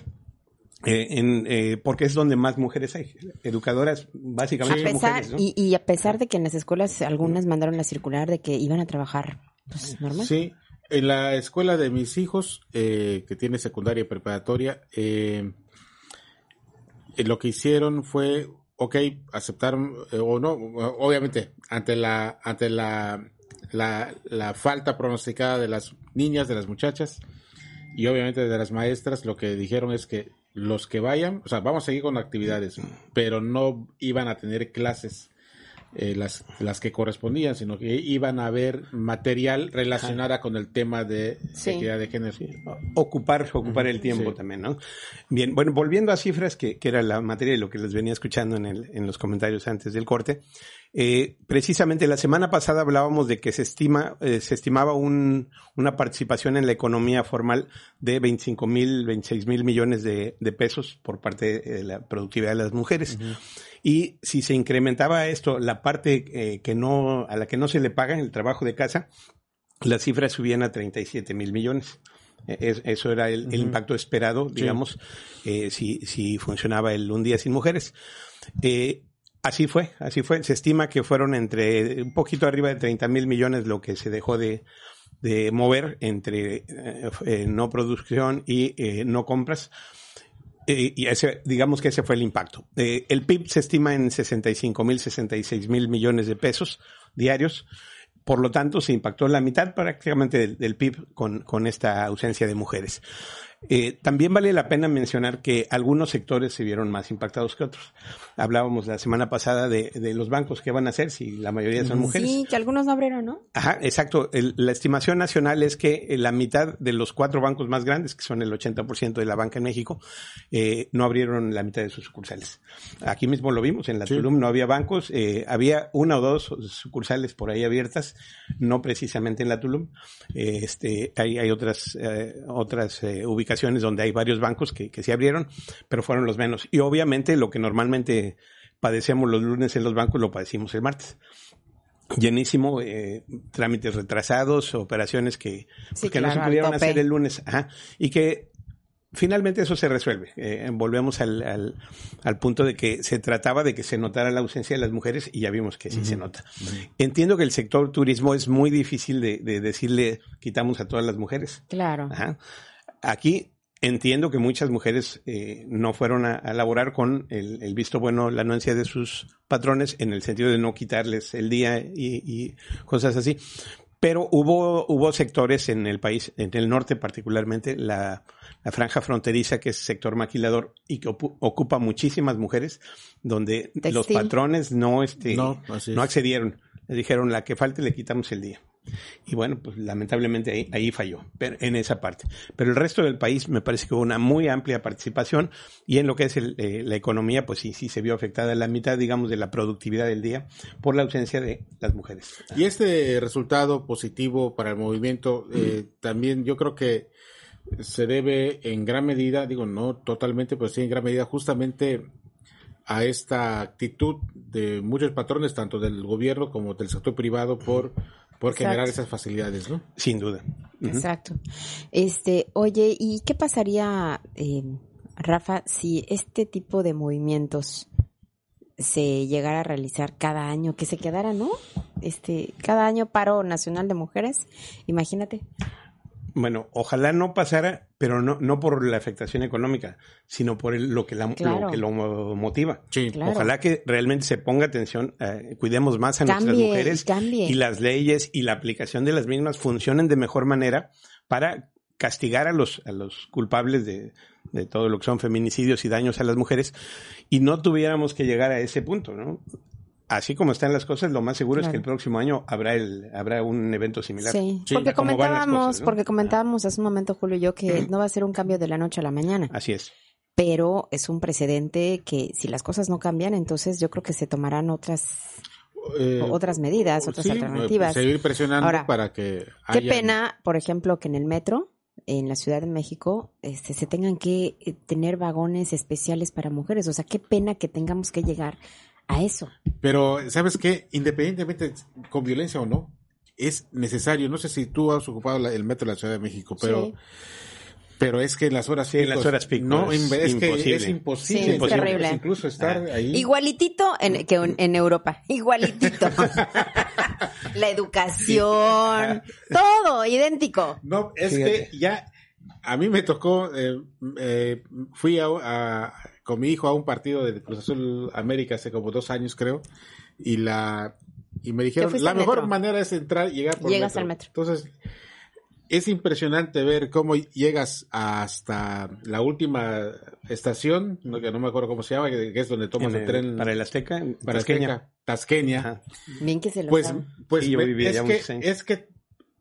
Speaker 6: Eh, en, eh, porque es donde más mujeres hay, educadoras básicamente.
Speaker 2: mujeres, y, a pesar de que en las escuelas algunas mandaron la circular de que iban a trabajar, pues normal.
Speaker 3: Sí, en la escuela de mis hijos, eh, que tiene secundaria y preparatoria, lo que hicieron fue ok, aceptar eh, o no, obviamente, ante la, ante la, la, la, falta pronosticada de las niñas, de las muchachas y obviamente de las maestras, lo que dijeron es que los que vayan, o sea, vamos a seguir con actividades, pero no iban a tener clases eh, las, las que correspondían, sino que iban a ver material relacionada con el tema de equidad de género.
Speaker 6: Ocupar, ocupar el tiempo también, ¿no? Bien, bueno, volviendo a cifras, que, que, era la materia de lo que les venía escuchando en, el, en los comentarios antes del corte, eh, precisamente la semana pasada hablábamos de que se estima, eh, se estimaba un, una participación en la economía formal de 25 mil, 26 mil millones de, de, pesos por parte de la productividad de las mujeres. Y si se incrementaba esto, la parte eh, que no, a la que no se le paga en el trabajo de casa, las cifras subían a 37 mil millones. E, eso era el, impacto esperado, digamos, eh, si, si funcionaba el un día sin mujeres. Eh, así fue, así fue. Se estima que fueron entre un poquito arriba de 30 mil millones lo que se dejó de, de mover entre no producción y no compras. Eh, y ese, digamos que ese fue el impacto. Eh, el PIB se estima en 65 mil, 66 mil millones de pesos diarios. Por lo tanto, se impactó la mitad prácticamente del, PIB con, con, esta ausencia de mujeres. Eh, también vale la pena mencionar que algunos sectores se vieron más impactados que otros. Hablábamos la semana pasada de, los bancos, ¿qué van a hacer si la mayoría son mujeres?
Speaker 2: Sí, que algunos no abrieron, ¿no?
Speaker 6: Ajá, exacto. la estimación nacional es que la mitad de los cuatro bancos más grandes, que son el 80% de la banca en México, eh, no abrieron la mitad de sus sucursales. Aquí mismo lo vimos, en la Tulum no había bancos, eh, había una o dos sucursales por ahí abiertas, no precisamente en la Tulum. este, hay, hay otras, otras ubicaciones donde hay varios bancos que, se abrieron, pero fueron los menos. Y obviamente lo que normalmente padecemos los lunes en los bancos lo padecimos el martes llenísimo, eh, trámites retrasados, operaciones que, que no se pudieron hacer el lunes, y que finalmente eso se resuelve. Eh, volvemos al, al, punto de que se trataba de que se notara la ausencia de las mujeres y ya vimos que sí se nota. Entiendo que el sector turismo es muy difícil de, de, decirle quitamos a todas las mujeres.
Speaker 2: Claro.
Speaker 6: Aquí entiendo que muchas mujeres eh, no fueron a, a laborar con el, visto bueno, la anuencia de sus patrones, en el sentido de no quitarles el día y, cosas así. Pero hubo, hubo sectores en el país, en el norte particularmente, la, franja fronteriza, que es sector maquilador y que ocupa muchísimas mujeres, donde los patrones no, este, no, no accedieron. Le dijeron, la que falte le quitamos el día. Y bueno, pues lamentablemente ahí, ahí falló, pero en esa parte. Pero el resto del país me parece que hubo una muy amplia participación y en lo que es eh, la economía, pues sí, sí se vio afectada la mitad, digamos, de la productividad del día por la ausencia de las mujeres.
Speaker 3: Y este resultado positivo para el movimiento, eh, también yo creo que se debe en gran medida, digo, no totalmente, pero sí en gran medida justamente a esta actitud de muchos patrones, tanto del gobierno como del sector privado, por por generar esas facilidades, ¿no?
Speaker 6: Sin duda.
Speaker 2: Exacto. Este, oye, ¿y qué pasaría, eh, Rafa, si este tipo de movimientos se llegara a realizar cada año, que se quedara, ¿no? Este, cada año paro nacional de mujeres, imagínate.
Speaker 6: Bueno, ojalá no pasara, pero no, no por la afectación económica, sino por lo, que la, lo que lo motiva. Ojalá que realmente se ponga atención, eh, cuidemos más a nuestras mujeres y las leyes y la aplicación de las mismas funcionen de mejor manera para castigar a los, a los culpables de, de todo lo que son feminicidios y daños a las mujeres y no tuviéramos que llegar a ese punto, ¿no? Así como están las cosas, lo más seguro es que el próximo año habrá el habrá un evento similar.
Speaker 2: Sí, porque comentábamos, porque comentábamos hace un momento Julio y yo que no va a ser un cambio de la noche a la mañana.
Speaker 6: Así es.
Speaker 2: Pero es un precedente que si las cosas no cambian, entonces yo creo que se tomarán otras eh, otras medidas, otras alternativas.
Speaker 3: Seguir presionando para que
Speaker 2: Qué pena, por ejemplo, que en el metro en la Ciudad de México este, se tengan que tener vagones especiales para mujeres. O sea, qué pena que tengamos que llegar a eso.
Speaker 3: Pero, ¿sabes qué? Independientemente con violencia o no, es necesario. No sé si tú has ocupado el metro de la Ciudad de México, pero... Pero es que en las horas
Speaker 6: sí, en las horas no,
Speaker 3: es, imposible. es imposible.
Speaker 2: terrible.
Speaker 3: Incluso estar ah. ahí.
Speaker 2: Igualitito en, que en Europa. Igualitito. la educación, todo idéntico.
Speaker 3: No, es que ya a mí me tocó, eh, eh, fui a, con mi hijo a un partido de Cruz Azul América hace como dos años creo, y la y me dijeron la mejor manera es entrar y llegar por
Speaker 2: Llegas al metro.
Speaker 3: Entonces es impresionante ver cómo llegas hasta la última estación, que no me acuerdo cómo se llama, que, es donde tomas el, tren.
Speaker 6: Para el Azteca,
Speaker 3: para Tasqueña. Tasqueña.
Speaker 2: Bien que se lo
Speaker 3: Pues, pues es, que, es que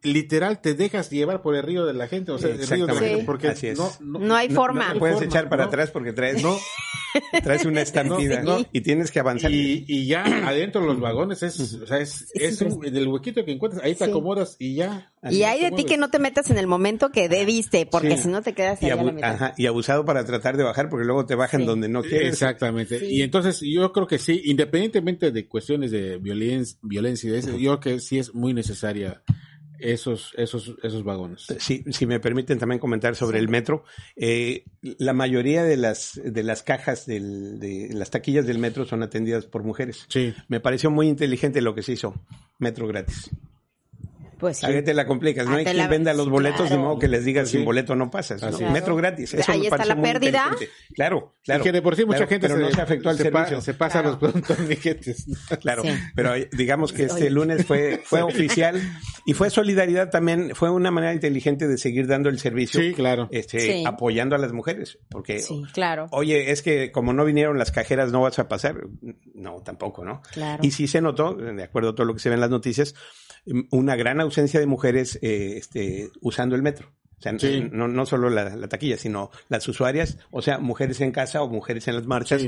Speaker 3: literal te dejas llevar por el río de la gente, o sea, el río de la gente, porque
Speaker 2: No, hay forma.
Speaker 6: No, puedes echar para atrás porque traes, no, traes una estampida y tienes que avanzar.
Speaker 3: Y, y ya adentro de los vagones es, o sea, es, es en el huequito que encuentras, ahí te acomodas y ya.
Speaker 2: Y hay de ti que no te metas en el momento que debiste, porque si no te quedas ahí
Speaker 6: y, Ajá, y abusado para tratar de bajar, porque luego te bajan donde no quieres.
Speaker 3: Exactamente. Y entonces yo creo que sí, independientemente de cuestiones de violencia, violencia, yo creo que sí es muy necesaria esos, esos, esos vagones.
Speaker 6: Sí, si me permiten también comentar sobre el metro, eh, la mayoría de las, de las cajas del, de las taquillas del metro son atendidas por mujeres.
Speaker 3: Sí.
Speaker 6: Me pareció muy inteligente lo que se hizo, metro gratis. Pues sí. A te la complicas, no ah, hay quien venda los boletos, de modo que les digas sin boleto no pasas. Metro gratis. Eso
Speaker 2: Ahí está la pérdida.
Speaker 6: Claro, claro.
Speaker 3: que de por sí mucha gente
Speaker 6: se, no se afectó al servicio.
Speaker 3: se pasa los productos
Speaker 6: Claro, pero digamos que este lunes fue, fue oficial y fue solidaridad también, fue una manera inteligente de seguir dando el servicio.
Speaker 3: Sí, claro.
Speaker 6: Este, apoyando a las mujeres. Porque,
Speaker 2: sí, claro.
Speaker 6: oye, es que como no vinieron las cajeras no vas a pasar. No, tampoco, ¿no?
Speaker 2: Claro.
Speaker 6: Y sí se notó, de acuerdo a todo lo que se ve en las noticias, una gran ausencia de mujeres eh, este, usando el metro. O sea, no, no solo la, taquilla, sino las usuarias, o sea, mujeres en casa o mujeres en las marchas.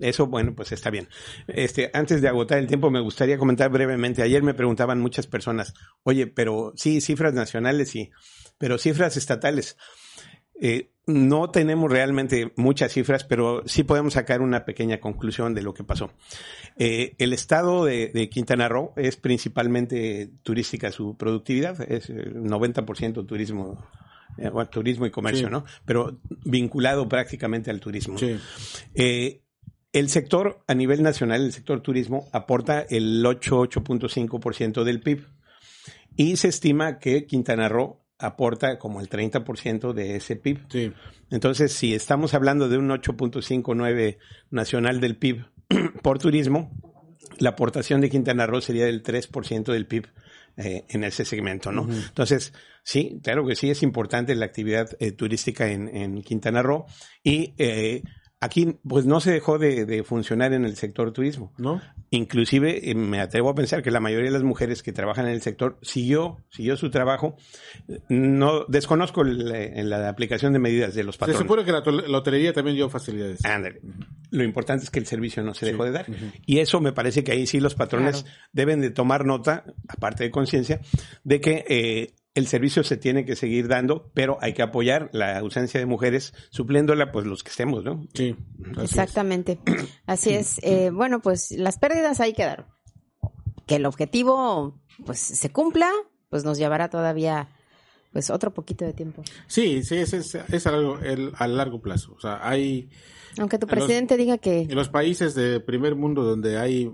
Speaker 6: Eso, bueno, pues está bien. Este, antes de agotar el tiempo, me gustaría comentar brevemente. Ayer me preguntaban muchas personas, oye, pero sí, cifras nacionales, sí, pero cifras estatales. Eh, no tenemos realmente muchas cifras, pero sí podemos sacar una pequeña conclusión de lo que pasó. Eh, el estado de, Quintana Roo es principalmente turística su productividad, es 90% turismo, eh, turismo y comercio, ¿no? Pero vinculado prácticamente al turismo. Eh, el sector a nivel nacional, el sector turismo, aporta el 8.5% del PIB y se estima que Quintana Roo aporta como el 30% de ese PIB. Entonces, si estamos hablando de un 8.59 nacional del PIB por turismo, la aportación de Quintana Roo sería del 3% del PIB eh, en ese segmento, ¿no? Entonces, sí, claro que sí es importante la actividad eh, turística en, en, Quintana Roo y eh, Aquí, pues no se dejó de, funcionar en el sector turismo.
Speaker 3: ¿No?
Speaker 6: Inclusive, eh, me atrevo a pensar que la mayoría de las mujeres que trabajan en el sector siguió, siguió su trabajo. No, desconozco en la aplicación de medidas de los patrones.
Speaker 3: Se supone que la, hotelería también dio facilidades.
Speaker 6: Lo importante es que el servicio no se dejó de dar. Y eso me parece que ahí sí los patrones deben de tomar nota, aparte de conciencia, de que eh, el servicio se tiene que seguir dando, pero hay que apoyar la ausencia de mujeres, supliéndola pues los que estemos, ¿no?
Speaker 3: Sí.
Speaker 2: Exactamente. Así es. Eh, bueno, pues las pérdidas ahí quedaron. Que el objetivo pues se cumpla, pues nos llevará todavía pues otro poquito de tiempo.
Speaker 3: Sí, sí, es, es, a, largo, el, a largo plazo. O sea, hay...
Speaker 2: Aunque tu presidente diga que...
Speaker 3: En los países de primer mundo donde hay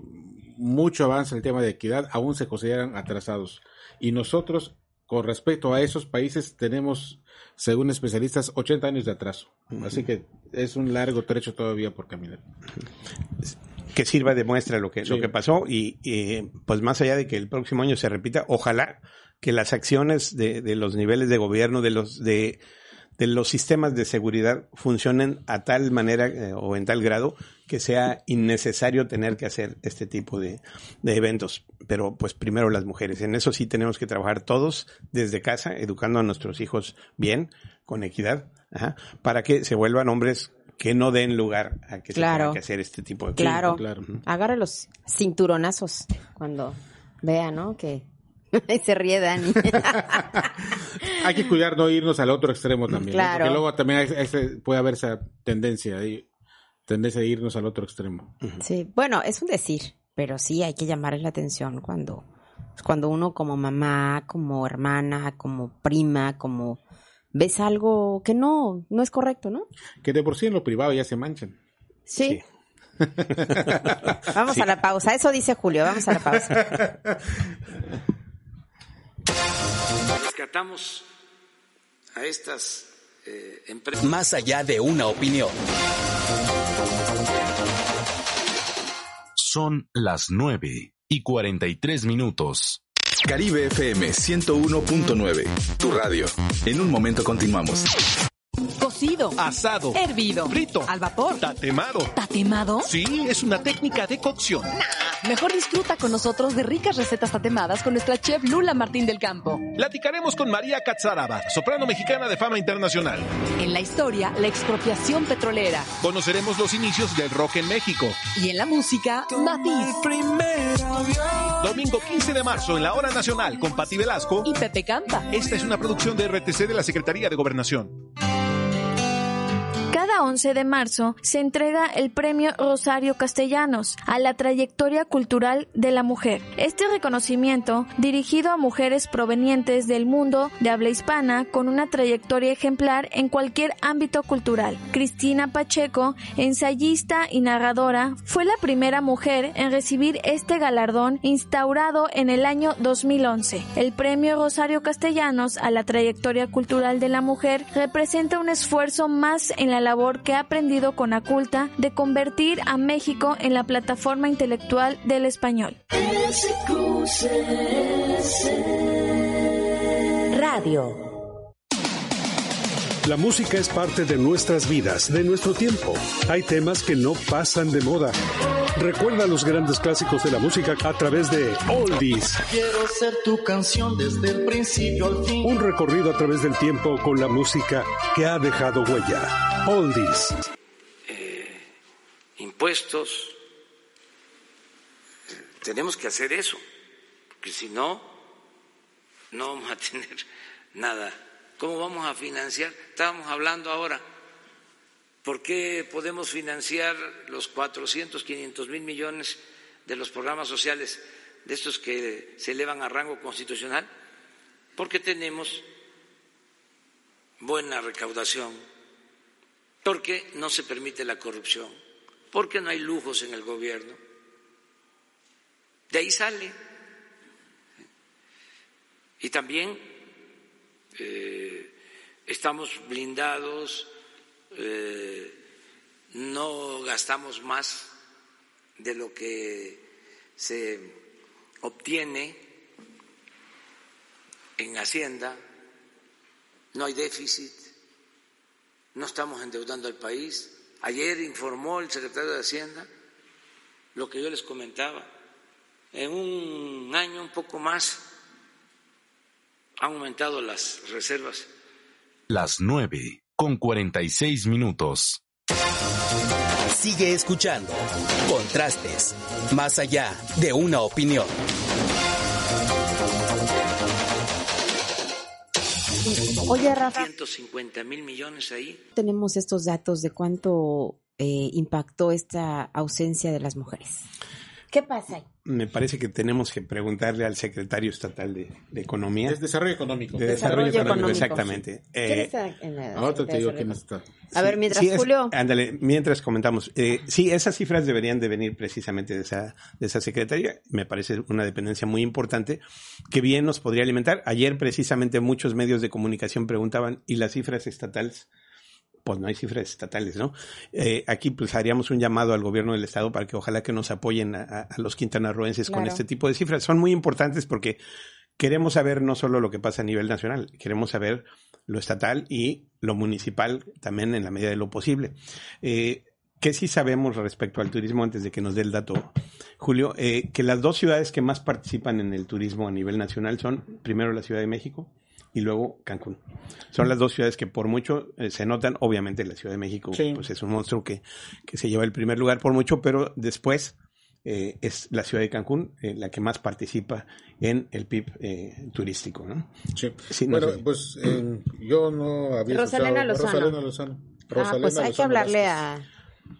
Speaker 3: mucho avance en el tema de equidad, aún se consideran atrasados. Y nosotros con respecto a esos países tenemos, según especialistas, 80 años de atraso. Así que es un largo trecho todavía por caminar.
Speaker 6: Que sirva de muestra lo que, lo que pasó y, pues más allá de que el próximo año se repita, ojalá que las acciones de, de los niveles de gobierno, de los de de los sistemas de seguridad funcionen a tal manera eh, o en tal grado que sea innecesario tener que hacer este tipo de, eventos. Pero pues primero las mujeres. En eso sí tenemos que trabajar todos desde casa, educando a nuestros hijos bien, con equidad, para que se vuelvan hombres que no den lugar a que se tenga que hacer este tipo de
Speaker 2: cosas. Claro, claro. Agarre los cinturonazos cuando vea, ¿no? Que se ríe Dani.
Speaker 3: hay que cuidar no irnos al otro extremo también. Porque luego también puede haber esa tendencia, tendencia a irnos al otro extremo.
Speaker 2: Sí, bueno, es un decir, pero sí hay que llamar la atención cuando, cuando uno como mamá, como hermana, como prima, como ves algo que no, no es correcto, ¿no?
Speaker 3: Que de por sí en lo privado ya se manchan.
Speaker 2: Sí. vamos a la pausa. Eso dice Julio. Vamos a la pausa.
Speaker 4: Rescatamos a estas eh, empresas.
Speaker 1: Más allá de una opinión.
Speaker 7: Son las 9 y 43 minutos. Caribe FM 101.9, tu radio. En un momento continuamos.
Speaker 8: Cocido.
Speaker 9: Asado.
Speaker 8: Hervido.
Speaker 9: Frito.
Speaker 8: Al vapor.
Speaker 9: Tatemado.
Speaker 8: ¿Tatemado?
Speaker 9: Sí, es una técnica de cocción.
Speaker 8: Mejor disfruta con nosotros de ricas recetas tatemadas con nuestra chef Lula Martín del Campo.
Speaker 9: Platicaremos con María Catzaraba, soprano mexicana de fama internacional.
Speaker 8: En la historia, la expropiación petrolera.
Speaker 9: Conoceremos los inicios del rock en México.
Speaker 8: Y en la música, Matiz.
Speaker 9: Domingo 15 de marzo en la Hora Nacional con Pati Velasco
Speaker 8: y Pepe Campa.
Speaker 9: Esta es una producción de RTC de la Secretaría de Gobernación
Speaker 10: cada 11 de marzo se entrega el premio Rosario Castellanos a la trayectoria cultural de la mujer. Este reconocimiento, dirigido a mujeres provenientes del mundo de habla hispana con una trayectoria ejemplar en cualquier ámbito cultural. Cristina Pacheco, ensayista y narradora, fue la primera mujer en recibir este galardón instaurado en el año 2011. El premio Rosario Castellanos a la trayectoria cultural de la mujer representa un esfuerzo más en la labor que ha aprendido con Aculta de convertir a México en la plataforma intelectual del español.
Speaker 11: Radio.
Speaker 12: La música es parte de nuestras vidas, de nuestro tiempo. Hay temas que no pasan de moda. Recuerda los grandes clásicos de la música a través de Oldies.
Speaker 13: Quiero ser tu canción desde el principio al fin.
Speaker 12: Un recorrido a través del tiempo con la música que ha dejado huella. Oldies.
Speaker 4: Eh, impuestos. tenemos que hacer eso, porque si no, no vamos a tener nada ¿Cómo vamos a financiar? Estábamos hablando ahora. ¿Por qué podemos financiar los 400, 500 mil millones de los programas sociales, de estos que se elevan a rango constitucional? Porque tenemos buena recaudación, porque no se permite la corrupción, porque no hay lujos en el gobierno. De ahí sale. Y también eh, estamos blindados, eh, no gastamos más de lo que se obtiene en Hacienda, no hay déficit, no estamos endeudando al país. Ayer informó el secretario de Hacienda lo que yo les comentaba, en un año un poco más han aumentado las reservas.
Speaker 7: Las nueve con cuarenta y seis minutos.
Speaker 1: Sigue escuchando. Contrastes. Más allá de una opinión.
Speaker 2: Oye, Rafa.
Speaker 4: 150 mil millones ahí.
Speaker 2: Tenemos estos datos de cuánto eh, impactó esta ausencia de las mujeres. ¿Qué pasa ahí?
Speaker 6: Me parece que tenemos que preguntarle al secretario estatal de, Economía.
Speaker 3: Es Desarrollo Económico.
Speaker 6: De Desarrollo, Económico, exactamente.
Speaker 2: Eh, está en la,
Speaker 3: ahora te digo quién está.
Speaker 2: A ver, mientras Julio.
Speaker 6: ándale, mientras comentamos. Eh, sí, esas cifras deberían de venir precisamente de esa, de esa secretaría. Me parece una dependencia muy importante que bien nos podría alimentar. Ayer precisamente muchos medios de comunicación preguntaban, ¿y las cifras estatales? Pues no hay cifras estatales, ¿no? Eh, aquí pues haríamos un llamado al gobierno del estado para que ojalá que nos apoyen a, los quintanarroenses con este tipo de cifras. Son muy importantes porque queremos saber no solo lo que pasa a nivel nacional, queremos saber lo estatal y lo municipal también en la medida de lo posible. Eh, ¿Qué sí sabemos respecto al turismo antes de que nos dé el dato, Julio? Eh, que las dos ciudades que más participan en el turismo a nivel nacional son primero la Ciudad de México y luego Cancún. Son las dos ciudades que por mucho eh, se notan. Obviamente la Ciudad de México pues es un monstruo que, que, se lleva el primer lugar por mucho, pero después eh, es la ciudad de Cancún eh, la que más participa en el PIB turístico. ¿no?
Speaker 3: Sí. bueno, pues yo no había
Speaker 2: Rosalena Lozano.
Speaker 3: Rosalena Lozano.
Speaker 2: ah, pues hay que hablarle a,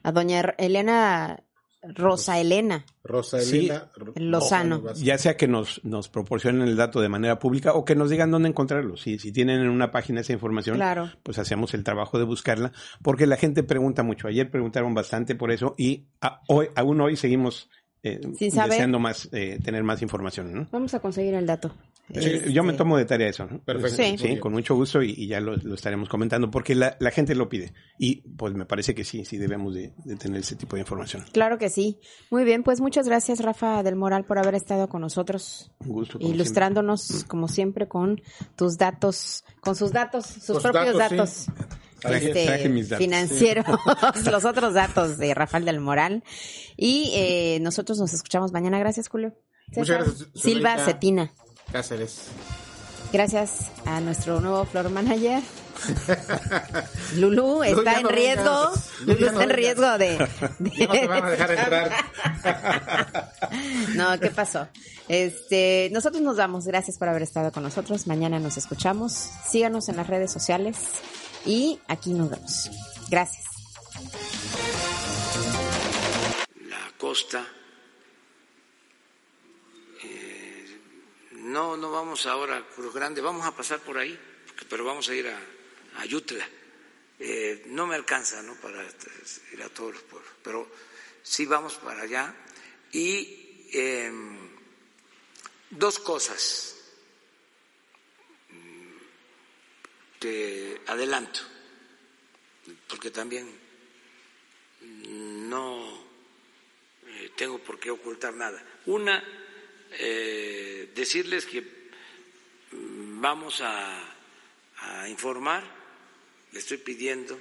Speaker 2: a doña Elena Rosa Elena.
Speaker 3: Rosa Elena
Speaker 2: Lozano.
Speaker 6: Ya sea que nos, nos proporcionen el dato de manera pública o que nos digan dónde encontrarlo. Si, si tienen en una página esa información, pues hacemos el trabajo de buscarla, porque la gente pregunta mucho. Ayer preguntaron bastante por eso y hoy, aún hoy seguimos eh, deseando más, eh, tener más información. ¿no?
Speaker 2: Vamos a conseguir el dato.
Speaker 6: Yo me este, tomo de tarea eso. ¿no?
Speaker 3: Perfecto.
Speaker 6: Sí. con mucho gusto y, ya lo, estaremos comentando porque la, gente lo pide y pues me parece que sí, sí debemos de, tener ese tipo de información.
Speaker 2: Claro que sí. Muy bien, pues muchas gracias Rafa del Moral por haber estado con nosotros.
Speaker 6: Un gusto.
Speaker 2: Ilustrándonos como siempre con tus datos, con sus datos, sus propios datos. Este, financieros, los otros datos de Rafael del Moral. Y eh, nosotros nos escuchamos mañana. Gracias, Julio.
Speaker 3: Muchas gracias.
Speaker 2: Silva Cetina.
Speaker 3: Cáceres.
Speaker 2: Gracias a nuestro nuevo floor manager. Lulu está en riesgo. Vengas. Lulu, está en riesgo de.
Speaker 3: No te van a dejar entrar.
Speaker 2: no, ¿qué pasó? Este, nosotros nos damos gracias por haber estado con nosotros. Mañana nos escuchamos. Síganos en las redes sociales y aquí nos vemos. Gracias.
Speaker 4: La costa no, no vamos ahora a Cruz Grande, vamos a pasar por ahí, pero vamos a ir a, a Yutla. no me alcanza ¿no? para ir a todos los pueblos, pero sí vamos para allá. Y em, dos cosas te adelanto, porque también no eh, tengo por qué ocultar nada. Una, eh, decirles que vamos a, a informar, le estoy pidiendo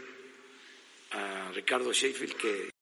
Speaker 4: a Ricardo Sheffield que